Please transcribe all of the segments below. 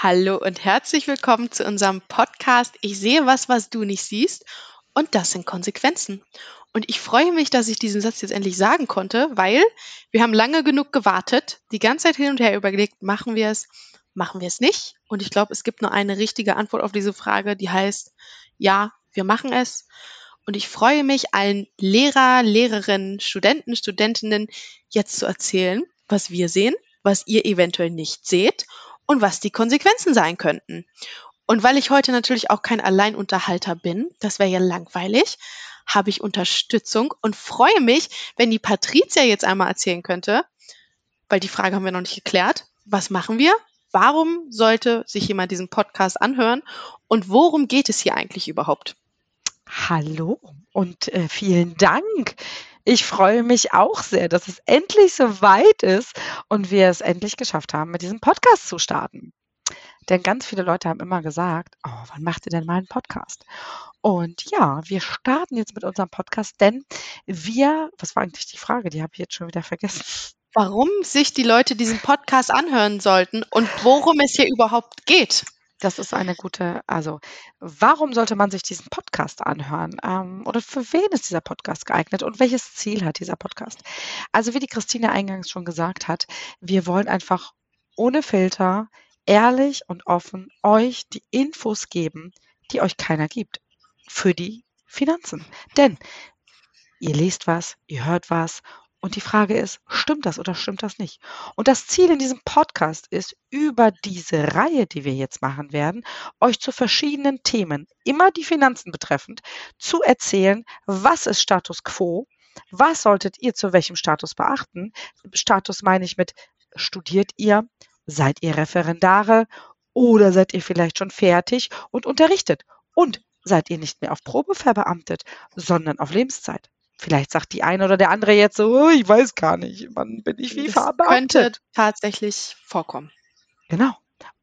Hallo und herzlich willkommen zu unserem Podcast Ich sehe was, was du nicht siehst. Und das sind Konsequenzen. Und ich freue mich, dass ich diesen Satz jetzt endlich sagen konnte, weil wir haben lange genug gewartet, die ganze Zeit hin und her überlegt, machen wir es, machen wir es nicht. Und ich glaube, es gibt nur eine richtige Antwort auf diese Frage, die heißt, ja, wir machen es. Und ich freue mich, allen Lehrer, Lehrerinnen, Studenten, Studentinnen jetzt zu erzählen, was wir sehen, was ihr eventuell nicht seht und was die Konsequenzen sein könnten. Und weil ich heute natürlich auch kein Alleinunterhalter bin, das wäre ja langweilig, habe ich Unterstützung und freue mich, wenn die Patricia jetzt einmal erzählen könnte, weil die Frage haben wir noch nicht geklärt. Was machen wir? Warum sollte sich jemand diesen Podcast anhören? Und worum geht es hier eigentlich überhaupt? Hallo und äh, vielen Dank. Ich freue mich auch sehr, dass es endlich so weit ist und wir es endlich geschafft haben, mit diesem Podcast zu starten. Denn ganz viele Leute haben immer gesagt, oh, wann macht ihr denn mal einen Podcast? Und ja, wir starten jetzt mit unserem Podcast, denn wir, was war eigentlich die Frage? Die habe ich jetzt schon wieder vergessen. Warum sich die Leute diesen Podcast anhören sollten und worum es hier überhaupt geht. Das ist eine gute, also warum sollte man sich diesen Podcast anhören? Ähm, oder für wen ist dieser Podcast geeignet und welches Ziel hat dieser Podcast? Also wie die Christine eingangs schon gesagt hat, wir wollen einfach ohne Filter, ehrlich und offen euch die Infos geben, die euch keiner gibt für die Finanzen. Denn ihr lest was, ihr hört was und die Frage ist, stimmt das oder stimmt das nicht? Und das Ziel in diesem Podcast ist, über diese Reihe, die wir jetzt machen werden, euch zu verschiedenen Themen, immer die Finanzen betreffend, zu erzählen, was ist Status quo, was solltet ihr zu welchem Status beachten. Status meine ich mit, studiert ihr, seid ihr Referendare oder seid ihr vielleicht schon fertig und unterrichtet? Und seid ihr nicht mehr auf Probe verbeamtet, sondern auf Lebenszeit? Vielleicht sagt die eine oder der andere jetzt so, oh, ich weiß gar nicht, wann bin ich wie das verbeamtet. könnte tatsächlich vorkommen. Genau.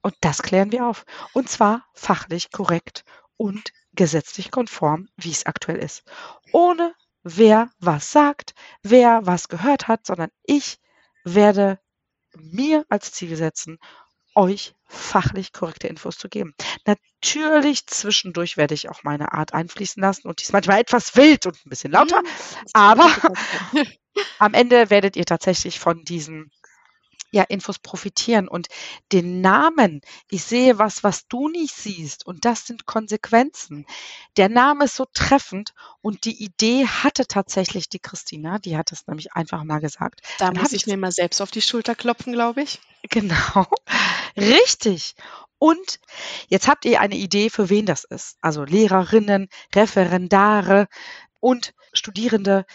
Und das klären wir auf. Und zwar fachlich korrekt und gesetzlich konform, wie es aktuell ist. Ohne wer was sagt, wer was gehört hat, sondern ich werde mir als Ziel setzen, euch fachlich korrekte Infos zu geben. Natürlich zwischendurch werde ich auch meine Art einfließen lassen und die ist manchmal etwas wild und ein bisschen lauter, mhm. aber am Ende werdet ihr tatsächlich von diesen ja, Infos profitieren und den Namen. Ich sehe was, was du nicht siehst und das sind Konsequenzen. Der Name ist so treffend und die Idee hatte tatsächlich die Christina, die hat es nämlich einfach mal gesagt. Da Dann muss ich mir mal selbst auf die Schulter klopfen, glaube ich. Genau, richtig. Und jetzt habt ihr eine Idee, für wen das ist. Also Lehrerinnen, Referendare und Studierende,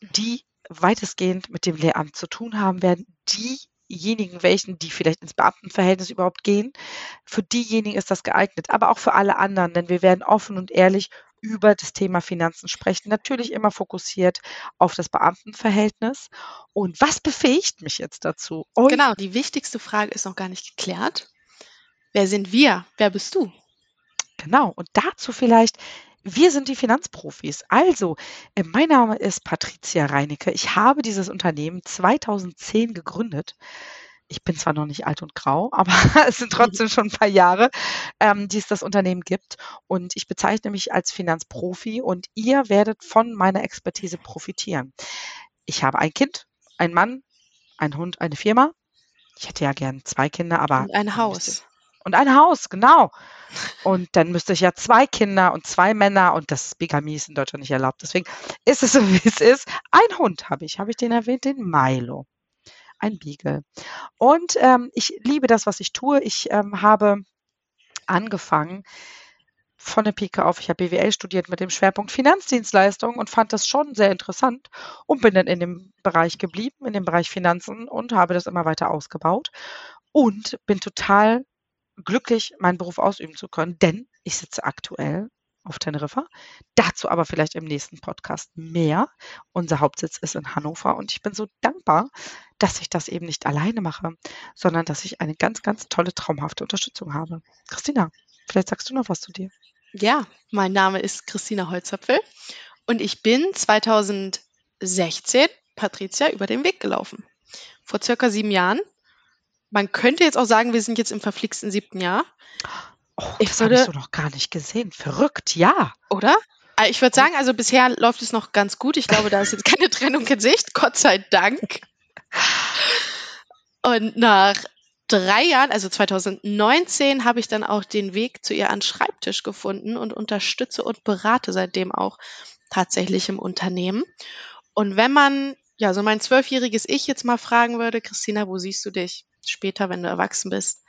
die weitestgehend mit dem Lehramt zu tun haben werden, die diejenigen welchen, die vielleicht ins Beamtenverhältnis überhaupt gehen. Für diejenigen ist das geeignet, aber auch für alle anderen, denn wir werden offen und ehrlich über das Thema Finanzen sprechen. Natürlich immer fokussiert auf das Beamtenverhältnis. Und was befähigt mich jetzt dazu? Und genau, die wichtigste Frage ist noch gar nicht geklärt. Wer sind wir? Wer bist du? Genau, und dazu vielleicht wir sind die Finanzprofis. Also, äh, mein Name ist Patricia Reinecke. Ich habe dieses Unternehmen 2010 gegründet. Ich bin zwar noch nicht alt und grau, aber es sind trotzdem schon ein paar Jahre, ähm, die es das Unternehmen gibt. Und ich bezeichne mich als Finanzprofi und ihr werdet von meiner Expertise profitieren. Ich habe ein Kind, ein Mann, ein Hund, eine Firma. Ich hätte ja gern zwei Kinder, aber. Und ein Haus. Und ein Haus, genau. Und dann müsste ich ja zwei Kinder und zwei Männer und das Bigamie ist in Deutschland nicht erlaubt. Deswegen ist es so, wie es ist. Ein Hund habe ich. Habe ich den erwähnt? Den Milo. Ein Beagle. Und ähm, ich liebe das, was ich tue. Ich ähm, habe angefangen von der Pike auf. Ich habe BWL studiert mit dem Schwerpunkt Finanzdienstleistungen und fand das schon sehr interessant und bin dann in dem Bereich geblieben, in dem Bereich Finanzen und habe das immer weiter ausgebaut und bin total glücklich, meinen Beruf ausüben zu können, denn ich sitze aktuell auf Teneriffa. Dazu aber vielleicht im nächsten Podcast mehr. Unser Hauptsitz ist in Hannover und ich bin so dankbar, dass ich das eben nicht alleine mache, sondern dass ich eine ganz, ganz tolle, traumhafte Unterstützung habe. Christina, vielleicht sagst du noch was zu dir. Ja, mein Name ist Christina Holzapfel und ich bin 2016 Patricia über den Weg gelaufen. Vor circa sieben Jahren Man könnte jetzt auch sagen, wir sind jetzt im verflixten siebten Jahr. Oh, Ich das habe ich so noch gar nicht gesehen. Verrückt, ja. Oder? Äh, Ich würde sagen, also bisher läuft es noch ganz gut. Ich glaube, da ist jetzt keine Trennung in Sicht, Gott sei Dank. Und nach drei Jahren, also 2019, habe ich dann auch den Weg zu ihr an Schreibtisch gefunden und unterstütze und berate seitdem auch tatsächlich im Unternehmen. Und wenn man, ja, so mein zwölfjähriges Ich jetzt mal fragen würde, Christina, wo siehst du dich später, wenn du erwachsen bist?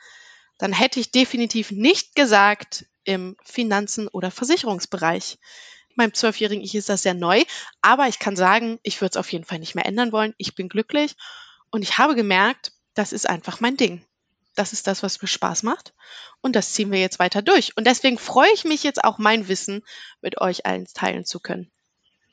Dann hätte ich definitiv nicht gesagt im Finanzen- oder Versicherungsbereich. Meinem zwölfjährigen Ich ist das sehr neu, aber ich kann sagen, ich würde es auf jeden Fall nicht mehr ändern wollen. Ich bin glücklich und ich habe gemerkt, das ist einfach mein Ding. Das ist das, was mir Spaß macht. Und das ziehen wir jetzt weiter durch. Und deswegen freue ich mich jetzt auch, mein Wissen mit euch allen teilen zu können.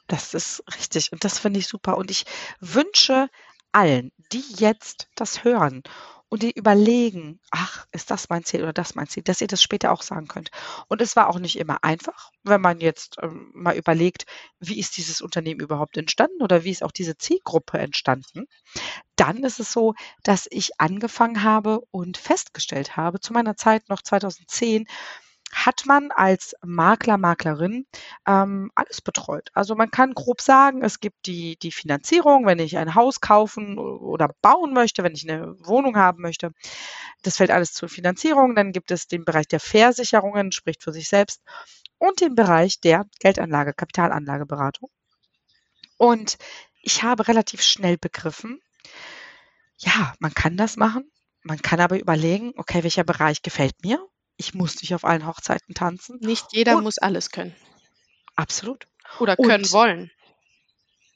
Das ist richtig und das finde ich super. Und ich wünsche allen, die jetzt das hören und die überlegen, ach, ist das mein Ziel oder das mein Ziel, dass ihr das später auch sagen könnt. Und es war auch nicht immer einfach, wenn man jetzt ähm, mal überlegt, wie ist dieses Unternehmen überhaupt entstanden oder wie ist auch diese Zielgruppe entstanden. Dann ist es so, dass ich angefangen habe und festgestellt habe, zu meiner Zeit noch 2010, hat man als Makler, Maklerin ähm, alles betreut. Also man kann grob sagen, es gibt die, die Finanzierung, wenn ich ein Haus kaufen oder bauen möchte, wenn ich eine Wohnung haben möchte. Das fällt alles zur Finanzierung. Dann gibt es den Bereich der Versicherungen, spricht für sich selbst, und den Bereich der Geldanlage, Kapitalanlageberatung. Und ich habe relativ schnell begriffen, ja, man kann das machen. Man kann aber überlegen, okay, welcher Bereich gefällt mir? Ich muss nicht auf allen Hochzeiten tanzen. Nicht jeder Und- muss alles können Absolut. oder Und- können wollen.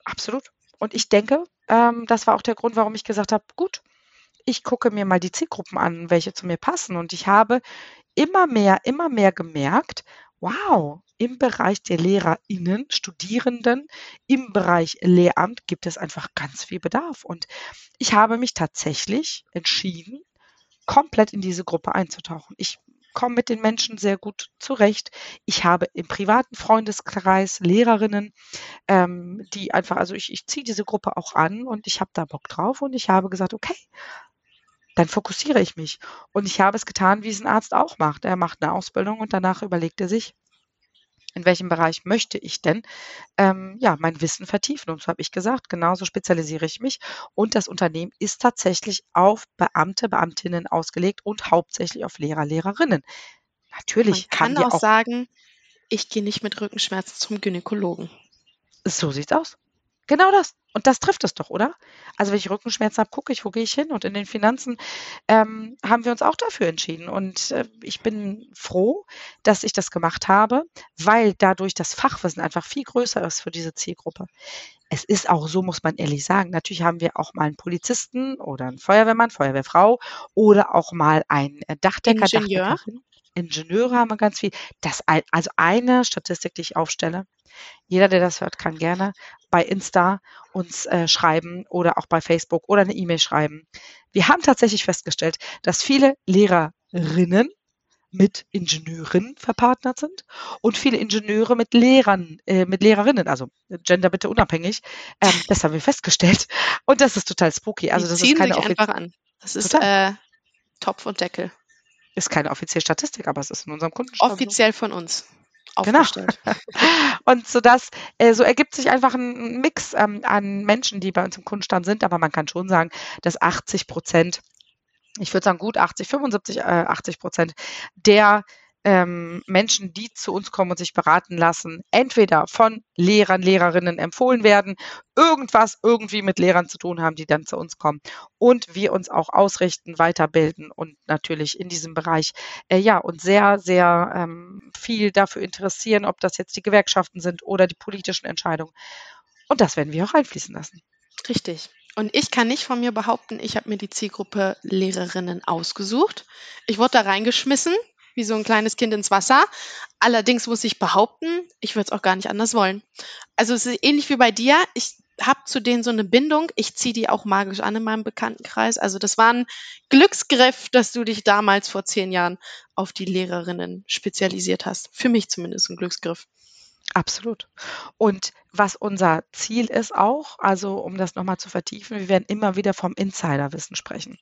Absolut. Und ich denke, ähm, das war auch der Grund, warum ich gesagt habe, gut, ich gucke mir mal die Zielgruppen an, welche zu mir passen. Und ich habe immer mehr, immer mehr gemerkt, wow, im Bereich der LehrerInnen, Studierenden, im Bereich Lehramt gibt es einfach ganz viel Bedarf. Und ich habe mich tatsächlich entschieden, komplett in diese Gruppe einzutauchen. Ich komme mit den Menschen sehr gut zurecht. Ich habe im privaten Freundeskreis Lehrerinnen, ähm, die einfach, also ich, ich ziehe diese Gruppe auch an und ich habe da Bock drauf und ich habe gesagt, okay, dann fokussiere ich mich. Und ich habe es getan, wie es ein Arzt auch macht. Er macht eine Ausbildung und danach überlegt er sich, in welchem Bereich möchte ich denn ähm, ja, mein Wissen vertiefen. Und so habe ich gesagt, genauso spezialisiere ich mich. Und das Unternehmen ist tatsächlich auf Beamte, Beamtinnen ausgelegt und hauptsächlich auf Lehrer, Lehrerinnen. Man Natürlich kann haben wir auch, auch, sagen, ich gehe nicht mit Rückenschmerzen zum Gynäkologen. so sieht's aus. Genau das. Und das trifft es doch, oder? Also wenn ich Rückenschmerzen habe, gucke ich, wo gehe ich hin? Und in den Finanzen ähm, haben wir uns auch dafür entschieden. Und äh, ich bin froh, dass ich das gemacht habe, weil dadurch das Fachwissen einfach viel größer ist für diese Zielgruppe. Es ist auch so, muss man ehrlich sagen. Natürlich haben wir auch mal einen Polizisten oder einen Feuerwehrmann, Feuerwehrfrau oder auch mal einen äh, Dachdecker, Ingenieur. Dachdeckerin. Ingenieure haben wir ganz viel. Das, also eine Statistik, die ich aufstelle. Jeder, der das hört, kann gerne bei Insta uns äh, schreiben oder auch bei Facebook oder eine E-Mail schreiben. Wir haben tatsächlich festgestellt, dass viele Lehrerinnen mit Ingenieuren verpartnert sind und viele Ingenieure mit Lehrern, äh, mit Lehrerinnen, also Gender bitte unabhängig. Ähm, das haben wir festgestellt. Und das ist total spooky. Also das ist keine, sich einfach an. Das ist äh, Topf und Deckel. Ist keine offizielle Statistik, aber es ist in unserem Kundenstamm. Offiziell von uns Genau. aufgestellt. Und so das, äh, so ergibt sich einfach ein Mix ähm, an Menschen, die bei uns im Kundenstamm sind. Aber man kann schon sagen, dass 80 Prozent, ich würde sagen gut 80, 75, äh, 80 Prozent der ähm, Menschen, die zu uns kommen und sich beraten lassen, entweder von Lehrern, Lehrerinnen empfohlen werden, irgendwas irgendwie mit Lehrern zu tun haben, die dann zu uns kommen und wir uns auch ausrichten, weiterbilden und natürlich in diesem Bereich äh, ja uns sehr, sehr ähm, viel dafür interessieren, ob das jetzt die Gewerkschaften sind oder die politischen Entscheidungen. Und das werden wir auch einfließen lassen. Richtig. Und ich kann nicht von mir behaupten, ich habe mir die Zielgruppe Lehrerinnen ausgesucht. Ich wurde da reingeschmissen, wie so ein kleines Kind ins Wasser. Allerdings muss ich behaupten, ich würde es auch gar nicht anders wollen. Also es ist ähnlich wie bei dir. Ich habe zu denen so eine Bindung. Ich ziehe die auch magisch an in meinem Bekanntenkreis. Also das war ein Glücksgriff, dass du dich damals vor zehn Jahren auf die Lehrerinnen spezialisiert hast. Für mich zumindest ein Glücksgriff. Absolut. Und was unser Ziel ist auch, also um das nochmal zu vertiefen, wir werden immer wieder vom Insiderwissen sprechen.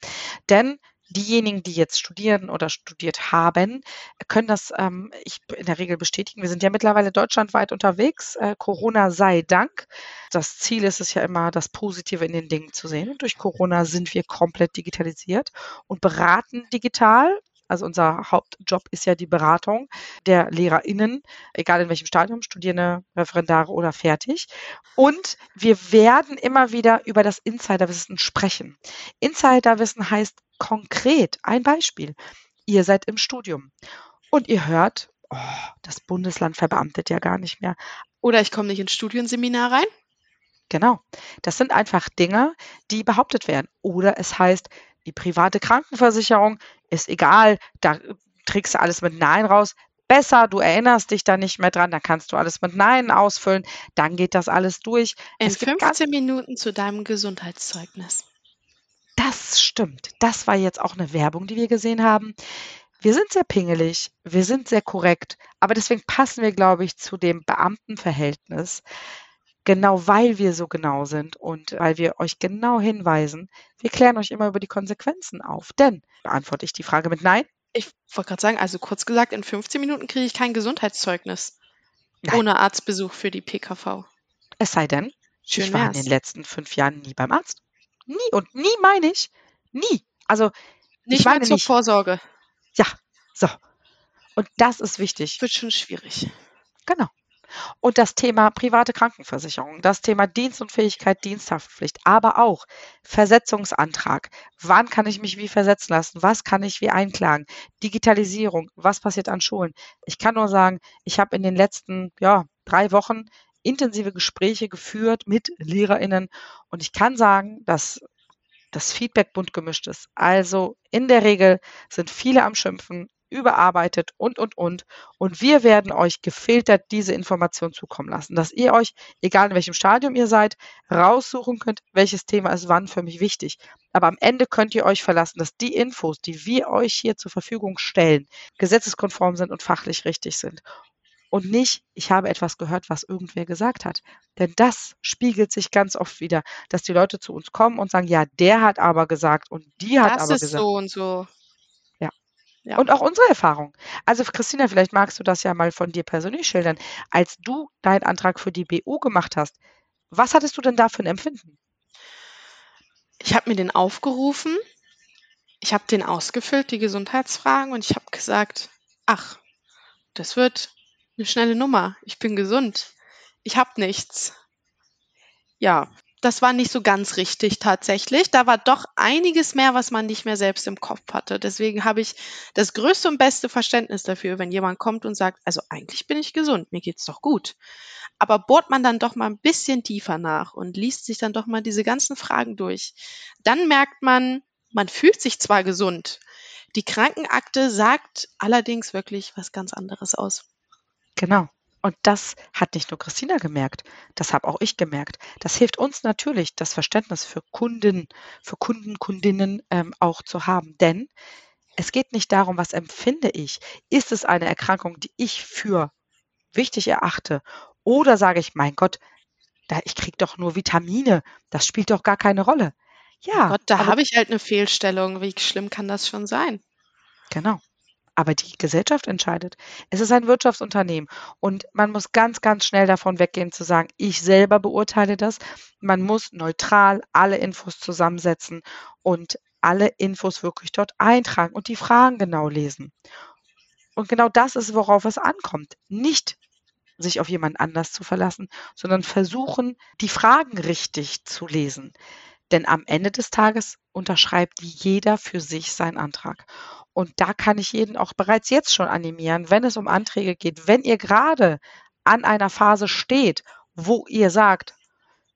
Denn diejenigen, die jetzt studieren oder studiert haben, können das ähm, ich in der Regel bestätigen. Wir sind ja mittlerweile deutschlandweit unterwegs. Äh, Corona sei Dank. Das Ziel ist es ja immer, das Positive in den Dingen zu sehen. Und durch Corona sind wir komplett digitalisiert und beraten digital. Also unser Hauptjob ist ja die Beratung der LehrerInnen, egal in welchem Stadium, Studierende, Referendare oder fertig. Und wir werden immer wieder über das Insiderwissen sprechen. Insiderwissen heißt konkret, ein Beispiel. Ihr seid im Studium und ihr hört, oh, das Bundesland verbeamtet ja gar nicht mehr. Oder ich komme nicht ins Studienseminar rein. Genau. Das sind einfach Dinge, die behauptet werden. Oder es heißt, die private Krankenversicherung ist egal, da trägst du alles mit Nein raus. Besser, du erinnerst dich da nicht mehr dran, dann kannst du alles mit Nein ausfüllen, dann geht das alles durch. In 15 Minuten zu deinem Gesundheitszeugnis. Das stimmt. Das war jetzt auch eine Werbung, die wir gesehen haben. Wir sind sehr pingelig, wir sind sehr korrekt, aber deswegen passen wir, glaube ich, zu dem Beamtenverhältnis genau weil wir so genau sind und weil wir euch genau hinweisen, wir klären euch immer über die Konsequenzen auf. Denn beantworte ich die Frage mit Nein? Ich wollte gerade sagen, also kurz gesagt, in 15 Minuten kriege ich kein Gesundheitszeugnis Nein. ohne Arztbesuch für die PKV. Es sei denn, Schön ich war wär's. in den letzten fünf Jahren nie beim Arzt. Nie und nie meine ich. Nie. Also nicht ich meine mal zur nicht. Vorsorge. Ja, so. Und das ist wichtig. Wird schon schwierig. Genau. Und das Thema private Krankenversicherung, das Thema Dienstunfähigkeit, Diensthaftpflicht, aber auch Versetzungsantrag. Wann kann ich mich wie versetzen lassen? Was kann ich wie einklagen? Digitalisierung. Was passiert an Schulen? Ich kann nur sagen, ich habe in den letzten, ja, drei Wochen intensive Gespräche geführt mit LehrerInnen und ich kann sagen, dass das Feedback bunt gemischt ist. Also in der Regel sind viele am Schimpfen, überarbeitet und, und, und. Und wir werden euch gefiltert diese Information zukommen lassen, dass ihr euch, egal in welchem Stadium ihr seid, raussuchen könnt, welches Thema ist wann für mich wichtig. Aber am Ende könnt ihr euch verlassen, dass die Infos, die wir euch hier zur Verfügung stellen, gesetzeskonform sind und fachlich richtig sind. Und nicht, ich habe etwas gehört, was irgendwer gesagt hat. Denn das spiegelt sich ganz oft wieder, dass die Leute zu uns kommen und sagen, ja, der hat aber gesagt und die hat das aber gesagt. Das ist so und so. Ja. Und auch unsere Erfahrung. Also Christina, vielleicht magst du das ja mal von dir persönlich schildern. Als du deinen Antrag für die BU gemacht hast, was hattest du denn da für ein Empfinden? Ich habe mir den aufgerufen, ich habe den ausgefüllt, die Gesundheitsfragen, und ich habe gesagt, ach, das wird eine schnelle Nummer. Ich bin gesund. Ich habe nichts. Ja, das war nicht so ganz richtig tatsächlich. Da war doch einiges mehr, was man nicht mehr selbst im Kopf hatte. Deswegen habe ich das größte und beste Verständnis dafür, wenn jemand kommt und sagt, also eigentlich bin ich gesund, mir geht's doch gut. Aber bohrt man dann doch mal ein bisschen tiefer nach und liest sich dann doch mal diese ganzen Fragen durch, dann merkt man, man fühlt sich zwar gesund, die Krankenakte sagt allerdings wirklich was ganz anderes aus. Genau. Und das hat nicht nur Christina gemerkt, das habe auch ich gemerkt. Das hilft uns natürlich, das Verständnis für Kunden, für Kunden, Kundinnen ähm, auch zu haben. Denn es geht nicht darum, was empfinde ich. Ist es eine Erkrankung, die ich für wichtig erachte? Oder sage ich, mein Gott, da, ich kriege doch nur Vitamine, das spielt doch gar keine Rolle. Ja. Gott, da habe ich halt eine Fehlstellung. Wie schlimm kann das schon sein? Genau aber die Gesellschaft entscheidet. Es ist ein Wirtschaftsunternehmen und man muss ganz, ganz schnell davon weggehen zu sagen, ich selber beurteile das. Man muss neutral alle Infos zusammensetzen und alle Infos wirklich dort eintragen und die Fragen genau lesen. Und genau das ist, worauf es ankommt. Nicht sich auf jemand anders zu verlassen, sondern versuchen, die Fragen richtig zu lesen. Denn am Ende des Tages unterschreibt jeder für sich seinen Antrag. Und da kann ich jeden auch bereits jetzt schon animieren, wenn es um Anträge geht, wenn ihr gerade an einer Phase steht, wo ihr sagt,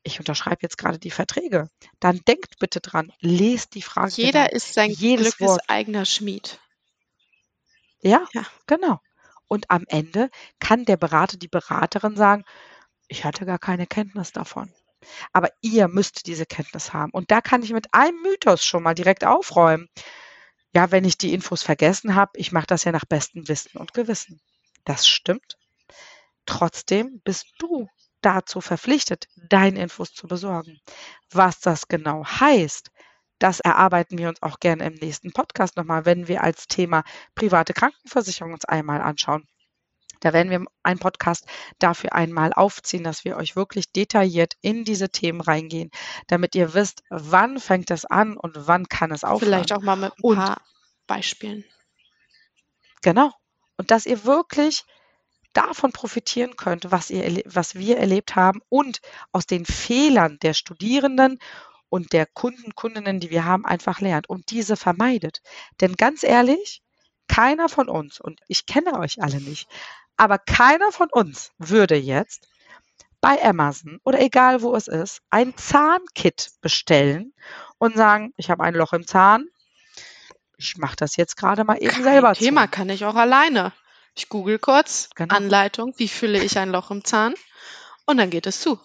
ich unterschreibe jetzt gerade die Verträge, dann denkt bitte dran, lest die Frage. Jeder genau. ist sein Jedes Glückes Wort. eigener Schmied. Ja, ja, genau. Und am Ende kann der Berater, die Beraterin sagen, ich hatte gar keine Kenntnis davon. Aber ihr müsst diese Kenntnis haben. Und da kann ich mit einem Mythos schon mal direkt aufräumen ja, wenn ich die Infos vergessen habe, ich mache das ja nach bestem Wissen und Gewissen. Das stimmt. Trotzdem bist du dazu verpflichtet, deine Infos zu besorgen. Was das genau heißt, das erarbeiten wir uns auch gerne im nächsten Podcast nochmal, wenn wir als Thema private Krankenversicherung uns einmal anschauen. Da werden wir einen Podcast dafür einmal aufziehen, dass wir euch wirklich detailliert in diese Themen reingehen, damit ihr wisst, wann fängt es an und wann kann es aufhören. Vielleicht auch mal mit ein paar und, Beispielen. Genau. Und dass ihr wirklich davon profitieren könnt, was, ihr, was wir erlebt haben und aus den Fehlern der Studierenden und der Kunden, Kundinnen, die wir haben, einfach lernt und diese vermeidet. Denn ganz ehrlich, keiner von uns, und ich kenne euch alle nicht, aber keiner von uns würde jetzt bei Amazon oder egal wo es ist, ein Zahnkit bestellen und sagen, ich habe ein Loch im Zahn. Ich mache das jetzt gerade mal eben Kein selber. Thema zu. kann ich auch alleine. Ich google kurz genau. Anleitung, wie fülle ich ein Loch im Zahn und dann geht es zu.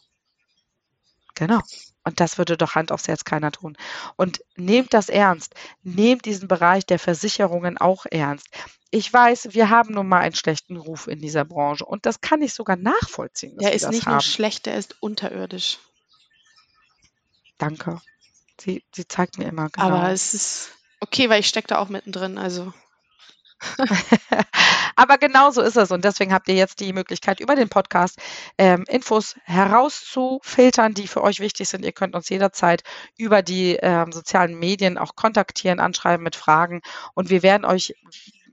Genau. Und das würde doch Hand aufs Herz keiner tun. Und nehmt das ernst. Nehmt diesen Bereich der Versicherungen auch ernst. Ich weiß, wir haben nun mal einen schlechten Ruf in dieser Branche und das kann ich sogar nachvollziehen. Der ist nicht haben. nur schlecht, der ist unterirdisch. Danke. Sie, sie zeigt mir immer genau. Aber es ist okay, weil ich stecke da auch mittendrin. Also Aber genau so ist es. Und deswegen habt ihr jetzt die Möglichkeit, über den Podcast ähm, Infos herauszufiltern, die für euch wichtig sind. Ihr könnt uns jederzeit über die ähm, sozialen Medien auch kontaktieren, anschreiben mit Fragen. Und wir werden euch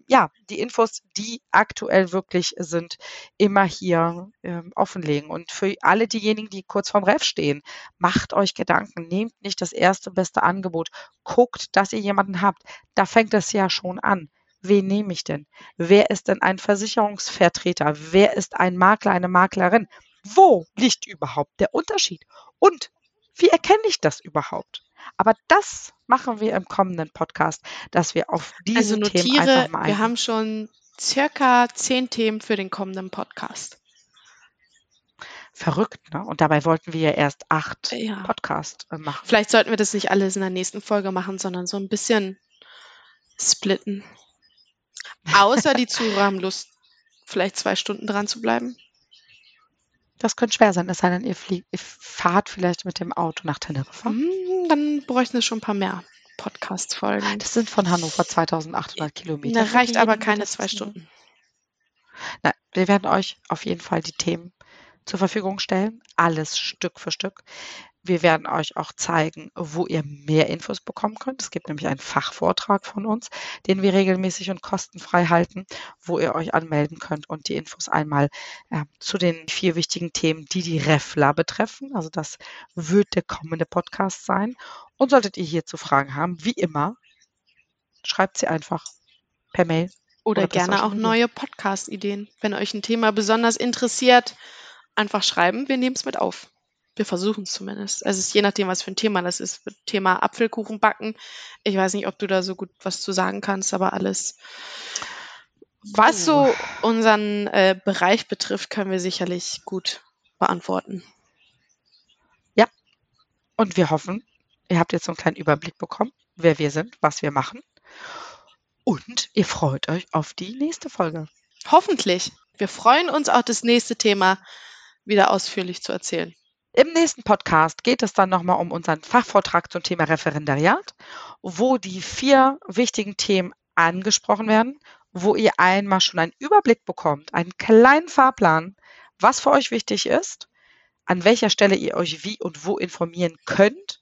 ja, die Infos, die aktuell wirklich sind, immer hier ähm, offenlegen. Und für alle diejenigen, die kurz vorm Ref stehen, macht euch Gedanken, nehmt nicht das erste beste Angebot, guckt, dass ihr jemanden habt. Da fängt es ja schon an wen nehme ich denn? Wer ist denn ein Versicherungsvertreter? Wer ist ein Makler, eine Maklerin? Wo liegt überhaupt der Unterschied? Und wie erkenne ich das überhaupt? Aber das machen wir im kommenden Podcast, dass wir auf diese also notiere, Themen einfach mal Wir haben schon circa zehn Themen für den kommenden Podcast. Verrückt, ne? Und dabei wollten wir ja erst acht ja. Podcasts äh, machen. Vielleicht sollten wir das nicht alles in der nächsten Folge machen, sondern so ein bisschen splitten. Außer die Zuhörer haben Lust, vielleicht zwei Stunden dran zu bleiben. Das könnte schwer sein, es sei denn, ihr, fliegt, ihr fahrt vielleicht mit dem Auto nach Teneriffa. Hm, dann bräuchten wir schon ein paar mehr Podcast-Folgen. Das sind von Hannover 2800 Kilometer. Da reicht aber keine zwei Stunden. Nein, wir werden euch auf jeden Fall die Themen zur Verfügung stellen. Alles Stück für Stück. Wir werden euch auch zeigen, wo ihr mehr Infos bekommen könnt. Es gibt nämlich einen Fachvortrag von uns, den wir regelmäßig und kostenfrei halten, wo ihr euch anmelden könnt und die Infos einmal äh, zu den vier wichtigen Themen, die die Refla betreffen. Also das wird der kommende Podcast sein. Und solltet ihr hierzu Fragen haben, wie immer, schreibt sie einfach per Mail. Oder, oder gerne auch neue Podcast-Ideen. Wenn euch ein Thema besonders interessiert, einfach schreiben, wir nehmen es mit auf. Wir versuchen es zumindest. Also es ist je nachdem, was für ein Thema das ist. Thema Apfelkuchen backen. Ich weiß nicht, ob du da so gut was zu sagen kannst, aber alles, was so unseren äh, Bereich betrifft, können wir sicherlich gut beantworten. Ja. Und wir hoffen, ihr habt jetzt so einen kleinen Überblick bekommen, wer wir sind, was wir machen. Und ihr freut euch auf die nächste Folge. Hoffentlich. Wir freuen uns auch das nächste Thema wieder ausführlich zu erzählen. Im nächsten Podcast geht es dann nochmal um unseren Fachvortrag zum Thema Referendariat, wo die vier wichtigen Themen angesprochen werden, wo ihr einmal schon einen Überblick bekommt, einen kleinen Fahrplan, was für euch wichtig ist, an welcher Stelle ihr euch wie und wo informieren könnt.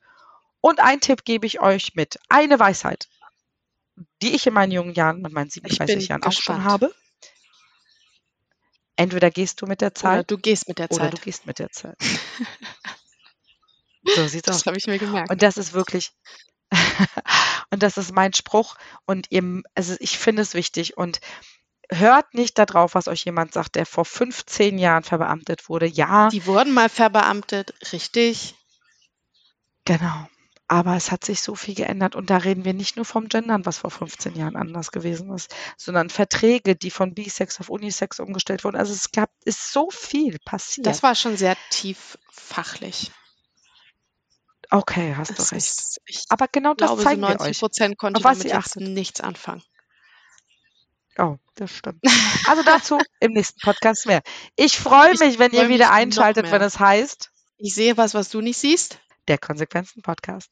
Und einen Tipp gebe ich euch mit, eine Weisheit, die ich in meinen jungen Jahren, mit meinen 37 Jahren gespannt. auch schon habe. Entweder gehst du mit der Zeit. Oder du gehst mit der Zeit. Oder du gehst mit der Zeit. so sieht's das aus. Das habe ich mir gemerkt. Und das ist wirklich, und das ist mein Spruch. Und ihr, also ich finde es wichtig. Und hört nicht darauf, was euch jemand sagt, der vor 15 Jahren verbeamtet wurde. Ja. Die wurden mal verbeamtet, richtig. Genau. Aber es hat sich so viel geändert und da reden wir nicht nur vom Gendern, was vor 15 Jahren anders gewesen ist, sondern Verträge, die von Bisex auf Unisex umgestellt wurden. Also es gab, ist so viel passiert. Das war schon sehr tief fachlich. Okay, hast das du recht. Ist, Aber genau das glaube, zeigen so 90 wir euch. Prozent konnte was damit jetzt nichts anfangen. Oh, das stimmt. Also dazu im nächsten Podcast mehr. Ich freue mich, wenn ihr wieder einschaltet, wenn es heißt. Ich sehe was, was du nicht siehst der Konsequenzen Podcast.